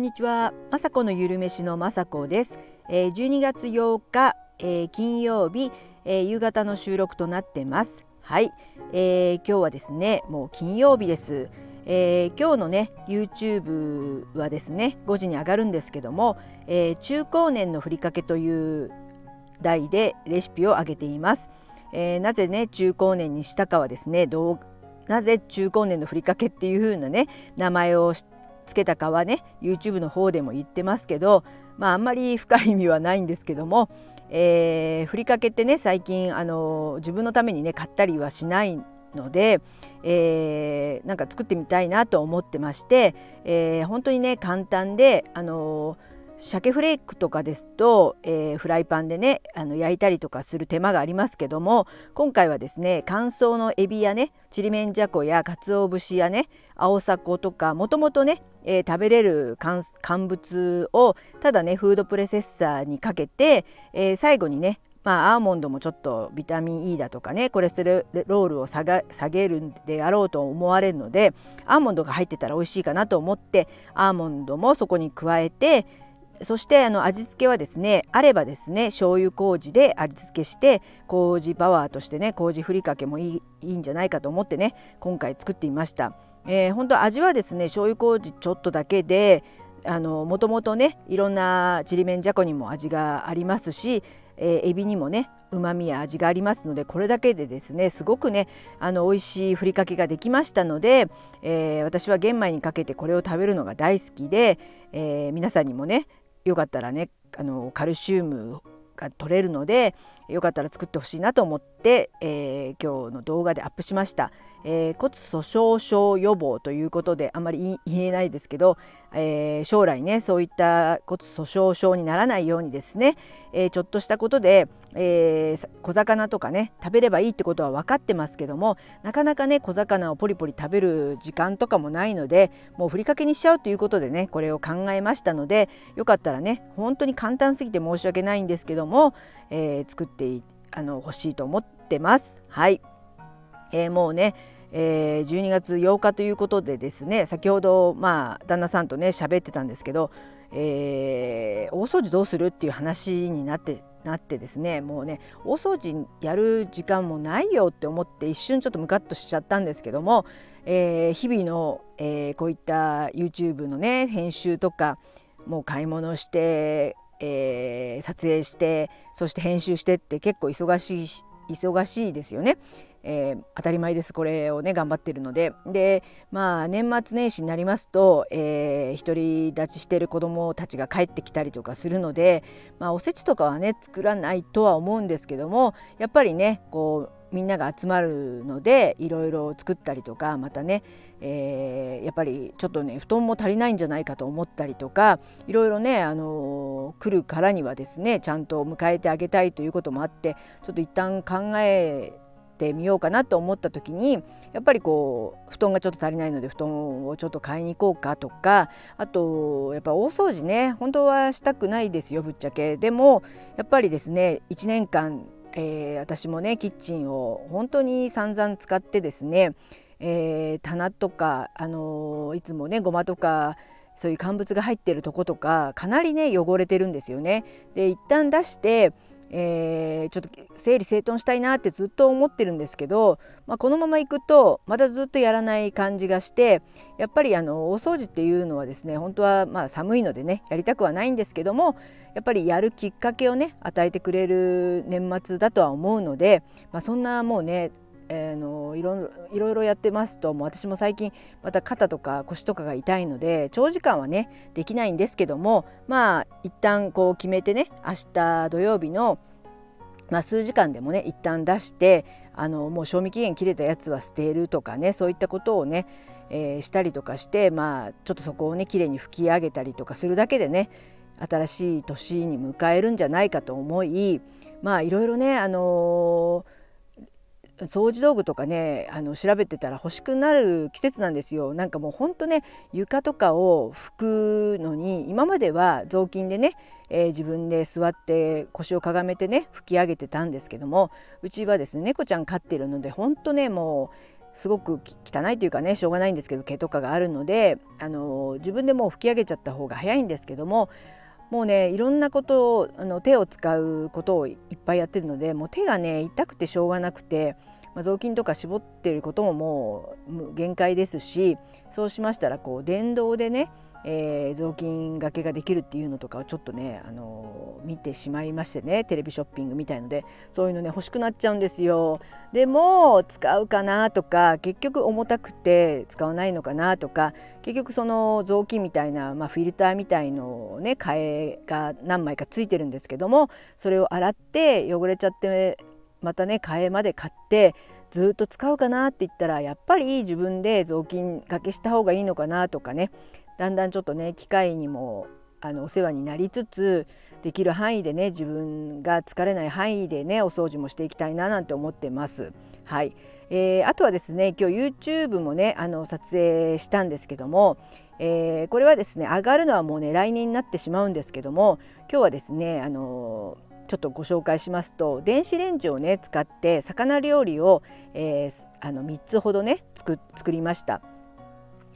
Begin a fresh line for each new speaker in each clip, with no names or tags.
こんにちは、まさこのゆるめしのまさこです、えー、12月8日、えー、金曜日、えー、夕方の収録となってます。はい、えー、今日はですねもう金曜日です。えー、今日のね YouTube はですね5時に上がるんですけども、えー、中高年のふりかけという題でレシピを上げています、えー、なぜね中高年にしたかはですねなぜ中高年のふりかけっていう風なね名前をつけたかはね YouTube の方でも言ってますけどまああんまり深い意味はないんですけども、えー、ふりかけってね最近あの自分のためにね買ったりはしないので、えー、なんか作ってみたいなと思ってまして、えー、本当にね簡単であのー鮭フレークとかですと、えー、フライパンでねあの焼いたりとかする手間がありますけども今回はですね乾燥のエビやねちりめんじゃこや鰹節やね青さことかもともとね、えー、食べれる乾物をただねフードプレセッサーにかけて、えー、最後にねまあ、アーモンドもちょっとビタミン E だとかねコレステロールを下げるんであろうと思われるのでアーモンドが入ってたら美味しいかなと思ってアーモンドもそこに加えてそしてあの味付けはですねあればですね醤油麹で味付けして麹パワーとしてね麹ふりかけもいいいいんじゃないかと思ってね今回作ってみました。えー、本当味はですね醤油麹ちょっとだけでもともとねいろんなちりめんじゃこにも味がありますし、えー、エビにもねうまみや味がありますのでこれだけでですねすごくねあの美味しいふりかけができましたので、えー、私は玄米にかけてこれを食べるのが大好きで、えー、皆さんにもねよかったらねあのカルシウムが取れるのでよかったら作ってほしいなと思って、えー、今日の動画でアップしました、えー、骨粗しょう症予防ということであまり言えないですけど、えー、将来ねそういった骨粗しょう症にならないようにですね、えちょっとしたことで、え小魚とかね食べればいいってことは分かってますけどもなかなかね小魚をポリポリ食べる時間とかもないのでもうふりかけにしちゃうということでねこれを考えましたのでよかったらね本当に簡単すぎて申し訳ないんですけども、え作ってあの欲しいと思ってます。はい、えー、もうねえー、12月8日ということでですね先ほどまあ旦那さんとね喋ってたんですけど、えー、大掃除どうするっていう話になってなってですねもうね大掃除やる時間もないよって思って一瞬ちょっとムカッとしちゃったんですけども、えー、日々の、えー、こういった YouTube のね編集とかもう買い物してえー、撮影してそして編集してって結構忙しい忙しいですよね。えー、当たり前です。これをね頑張ってるので。でまあ年末年始になりますと、えー、独り立ちしてる子どもたちが帰ってきたりとかするので、まあ、おせちとかはね作らないとは思うんですけどもやっぱりねこうみんなが集まるのでいろいろ作ったりとかまたね、えー、やっぱりちょっとね布団も足りないんじゃないかと思ったりとかいろいろね、あのー、来るからにはですねちゃんと迎えてあげたいということもあってちょっと一旦考えてみようかなと思った時にやっぱりこう布団がちょっと足りないので布団をちょっと買いに行こうかとかあとやっぱ大掃除ね本当はしたくないですよぶっちゃけでもやっぱりですね1年間、えー、私もねキッチンを本当に散々使ってですね、えー、棚とか、あのー、いつもねごまとかそういう乾物が入ってるとことかかなりね汚れてるんですよね。で一旦出してえー、ちょっと整理整頓したいなってずっと思ってるんですけど、まあ、このままいくとまたずっとやらない感じがしてやっぱりあの大掃除っていうのはですね本当はまあ寒いのでねやりたくはないんですけどもやっぱりやるきっかけをね与えてくれる年末だとは思うので、まあ、そんなもうねえー、のいろいろいろやってますともう私も最近また肩とか腰とかが痛いので長時間はねできないんですけどもまあ一旦こう決めてね明日土曜日のまあ、数時間でもね一旦出してあのもう賞味期限切れたやつは捨てるとかねそういったことをね、えー、したりとかしてまあちょっとそこをねきれいに拭き上げたりとかするだけでね新しい年に迎えるんじゃないかと思いまあいろいろねあのー掃除道具とかねあの調べてたら欲しくなる季節なんですよ。なんかもうほんとね床とかを拭くのに今までは雑巾でね、えー、自分で座って腰をかがめてね拭き上げてたんですけどもうちはですね猫ちゃん飼ってるのでほんとねもうすごく汚いというかねしょうがないんですけど毛とかがあるのであの自分でもう拭き上げちゃった方が早いんですけどももうねいろんなことをあの手を使うことをいっぱいやってるのでもう手がね痛くてしょうがなくて、まあ、雑巾とか絞ってることももう限界ですしそうしましたらこう電動でねえー、雑巾がけができるっていうのとかをちょっとね、あの、見てしまいましてねテレビショッピングみたいのでそういうのね欲しくなっちゃうんですよ。でも使うかなとか結局重たくて使わないのかなとか結局その雑巾みたいな、まあ、フィルターみたいのをね替えが何枚かついてるんですけどもそれを洗って汚れちゃってまたね替えまで買ってずっと使うかなって言ったらやっぱり自分で雑巾がけした方がいいのかなとかねだんだんちょっとね機械にもあのお世話になりつつできる範囲でね自分が疲れない範囲でねお掃除もしていきたいななんて思ってます。はい、えー、あとはですね今日 YouTube もねあの撮影したんですけども、えー、これはですね上がるのはもうね来年になってしまうんですけども今日はですねあのちょっとご紹介しますと電子レンジをね使って魚料理を、えー、あの3つほどね作りました。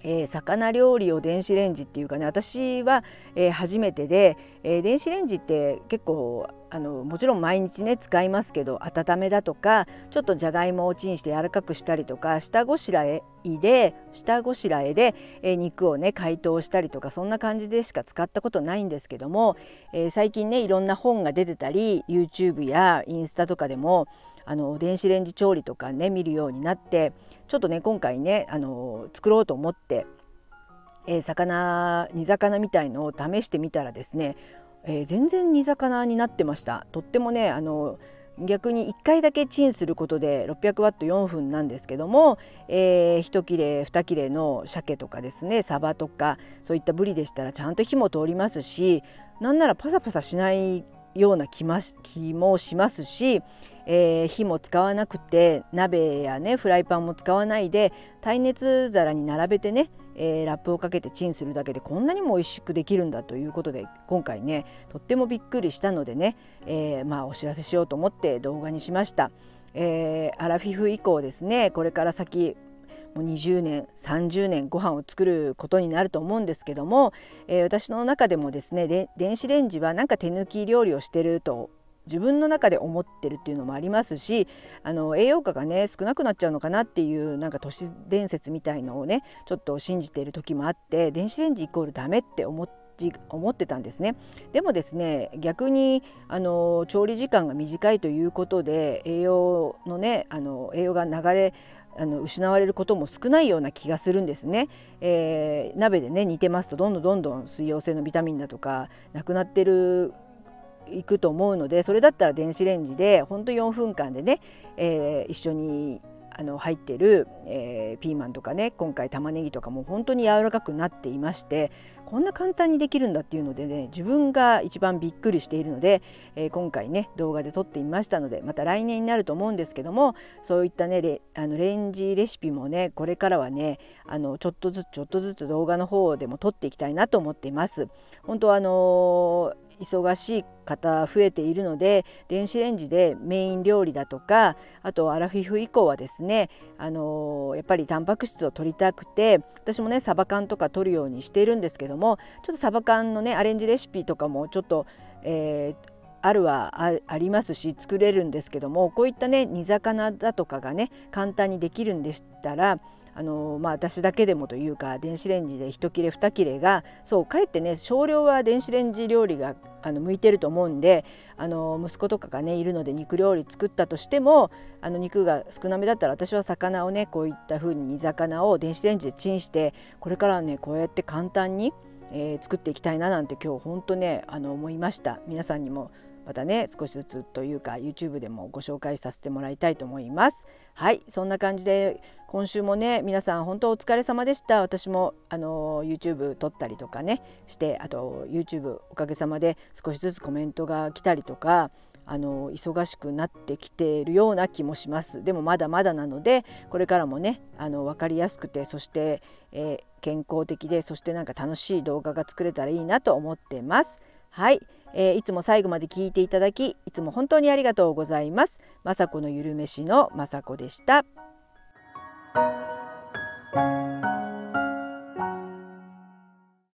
えー、魚料理を電子レンジっていうかね私は、えー、初めてで、えー、電子レンジって結構あのもちろん毎日ね使いますけど温めだとかちょっとじゃがいもをチンして柔らかくしたりとか下ごしらえで下ごしらえで、え肉をね解凍したりとかそんな感じでしか使ったことないんですけども、え最近ねいろんな本が出てたり YouTube やインスタとかでもあの電子レンジ調理とかね見るようになってちょっとね今回ねあの作ろうと思って、えー、魚煮魚みたいのを試してみたらですね、えー、全然煮魚になってました。とってもねあの逆に1回だけチンすることで600ワット4分なんですけども、えー、1切れ2切れの鮭とかですねサバとかそういったブリでしたらちゃんと火も通りますしなんならパサパサしないような気もしますし、えー、火も使わなくて鍋やねフライパンも使わないで耐熱皿に並べてね、えー、ラップをかけてチンするだけでこんなにも美味しくできるんだということで今回ねとってもびっくりしたのでね、えー、まあお知らせしようと思って動画にしました。えー、アラフィフ以降ですねこれから先もう20年30年ご飯を作ることになると思うんですけども、えー、私の中でもですね電子レンジはなんか手抜き料理をしてると自分の中で思ってるっていうのもありますしあの栄養価がね少なくなっちゃうのかなっていうなんか都市伝説みたいのをねちょっと信じている時もあって電子レンジイコールダメって思って思ってたんですね。でもですね逆にあの調理時間が短いということで栄養のねあの栄養が流れあの失われることも少ないような気がするんですね、えー、鍋でね煮てますとどんどんどんどん水溶性のビタミンだとかなくなってるいくと思うのでそれだったら電子レンジでほんと4分間でね、えー、一緒にあの入ってる、えー、ピーマンとかね今回玉ねぎとかも本当に柔らかくなっていましてこんな簡単にできるんだっていうのでね自分が一番びっくりしているので、えー、今回ね動画で撮ってみましたのでまた来年になると思うんですけどもそういったねレあのレンジレシピもねこれからはねあのちょっとずつちょっとずつ動画の方でも撮っていきたいなと思っています。本当はあの忙しい方増えているので電子レンジでメイン料理だとかあとアラフィフ以降はですねあのやっぱりタンパク質を取りたくて私もねサバ缶とか取るようにしているんですけどもちょっとサバ缶のねアレンジレシピとかもちょっと、えー、あるはありますし作れるんですけどもこういったね煮魚だとかがね簡単にできるんでしたらあのまあ、私だけでもというか電子レンジで1切れ2切れがそうかえってね少量は電子レンジ料理があの向いてると思うんであの息子とかがねいるので肉料理作ったとしてもあの肉が少なめだったら私は魚をねこういった風に煮魚を電子レンジでチンしてこれからはねこうやって簡単に、えー、作っていきたいななんて今日本当ねあの思いました。皆さんにもまたね少しずつというか YouTube でもご紹介させてもらいたいと思います。はいそんな感じで今週もね皆さん本当お疲れ様でした。私もあの YouTube 撮ったりとかねしてあと YouTube おかげさまで少しずつコメントが来たりとかあの忙しくなってきているような気もします。でもまだまだなのでこれからもねあの分かりやすくてそして、えー、健康的でそしてなんか楽しい動画が作れたらいいなと思ってます。はい、えー、いつも最後まで聞いていただきいつも本当にありがとうございます。雅子のゆるめしの雅子でした。